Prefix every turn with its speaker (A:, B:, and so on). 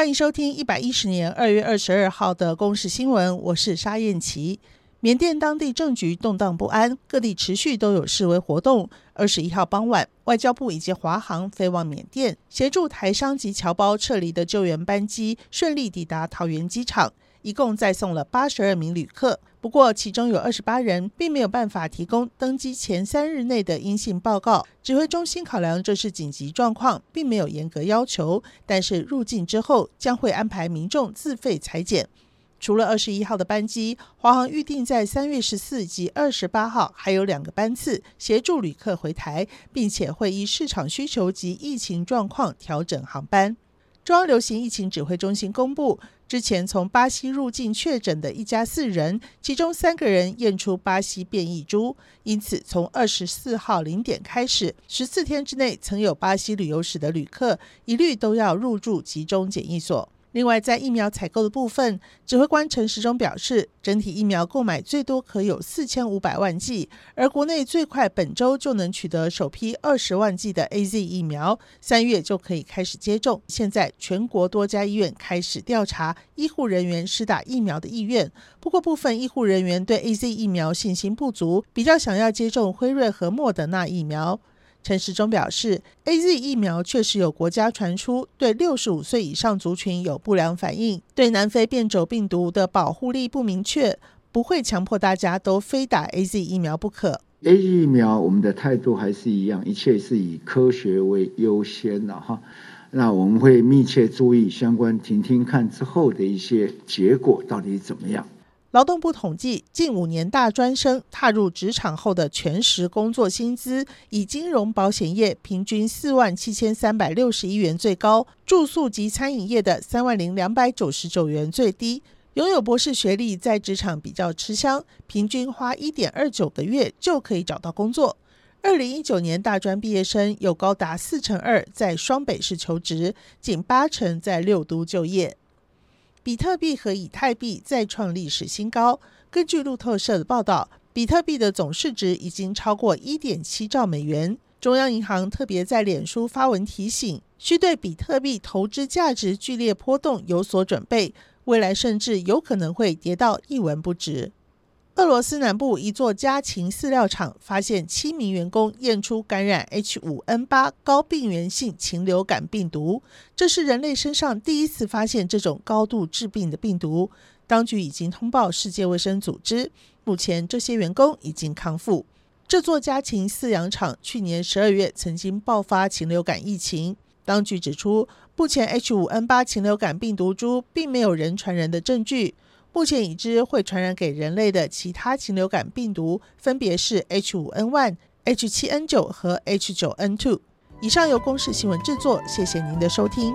A: 欢迎收听一百一十年二月二十二号的公视新闻，我是沙燕琪。缅甸当地政局动荡不安，各地持续都有示威活动。二十一号傍晚，外交部以及华航飞往缅甸，协助台商及侨胞撤离的救援班机顺利抵达桃园机场，一共载送了八十二名旅客。不过，其中有二十八人并没有办法提供登机前三日内的阴性报告。指挥中心考量这是紧急状况，并没有严格要求，但是入境之后将会安排民众自费采检。除了二十一号的班机，华航预定在三月十四及二十八号还有两个班次协助旅客回台，并且会依市场需求及疫情状况调整航班。中央流行疫情指挥中心公布，之前从巴西入境确诊的一家四人，其中三个人验出巴西变异株，因此从二十四号零点开始，十四天之内曾有巴西旅游史的旅客，一律都要入住集中检疫所。另外，在疫苗采购的部分，指挥官陈时中表示，整体疫苗购买最多可有四千五百万剂，而国内最快本周就能取得首批二十万剂的 AZ 疫苗，三月就可以开始接种。现在全国多家医院开始调查医护人员施打疫苗的意愿，不过部分医护人员对 AZ 疫苗信心不足，比较想要接种辉瑞和莫德纳疫苗。陈时中表示，AZ 疫苗确实有国家传出对六十五岁以上族群有不良反应，对南非变种病毒的保护力不明确，不会强迫大家都非打 AZ 疫苗不可。
B: AZ 疫苗，我们的态度还是一样，一切是以科学为优先的哈。那我们会密切注意相关，听听看之后的一些结果到底怎么样。
A: 劳动部统计，近五年大专生踏入职场后的全时工作薪资，以金融保险业平均四万七千三百六十一元最高，住宿及餐饮业的三万零两百九十九元最低。拥有博士学历在职场比较吃香，平均花一点二九个月就可以找到工作。二零一九年大专毕业生有高达四成二在双北市求职，仅八成在六都就业。比特币和以太币再创历史新高。根据路透社的报道，比特币的总市值已经超过一点七兆美元。中央银行特别在脸书发文提醒，需对比特币投资价值剧烈波动有所准备，未来甚至有可能会跌到一文不值。俄罗斯南部一座家禽饲料厂发现七名员工验出感染 H5N8 高病原性禽流感病毒，这是人类身上第一次发现这种高度致病的病毒。当局已经通报世界卫生组织，目前这些员工已经康复。这座家禽饲养厂去年十二月曾经爆发禽流感疫情，当局指出，目前 H5N8 禽流感病毒株并没有人传人的证据。目前已知会传染给人类的其他禽流感病毒，分别是 H5N1、H7N9 和 H9N2。以上由公视新闻制作，谢谢您的收听。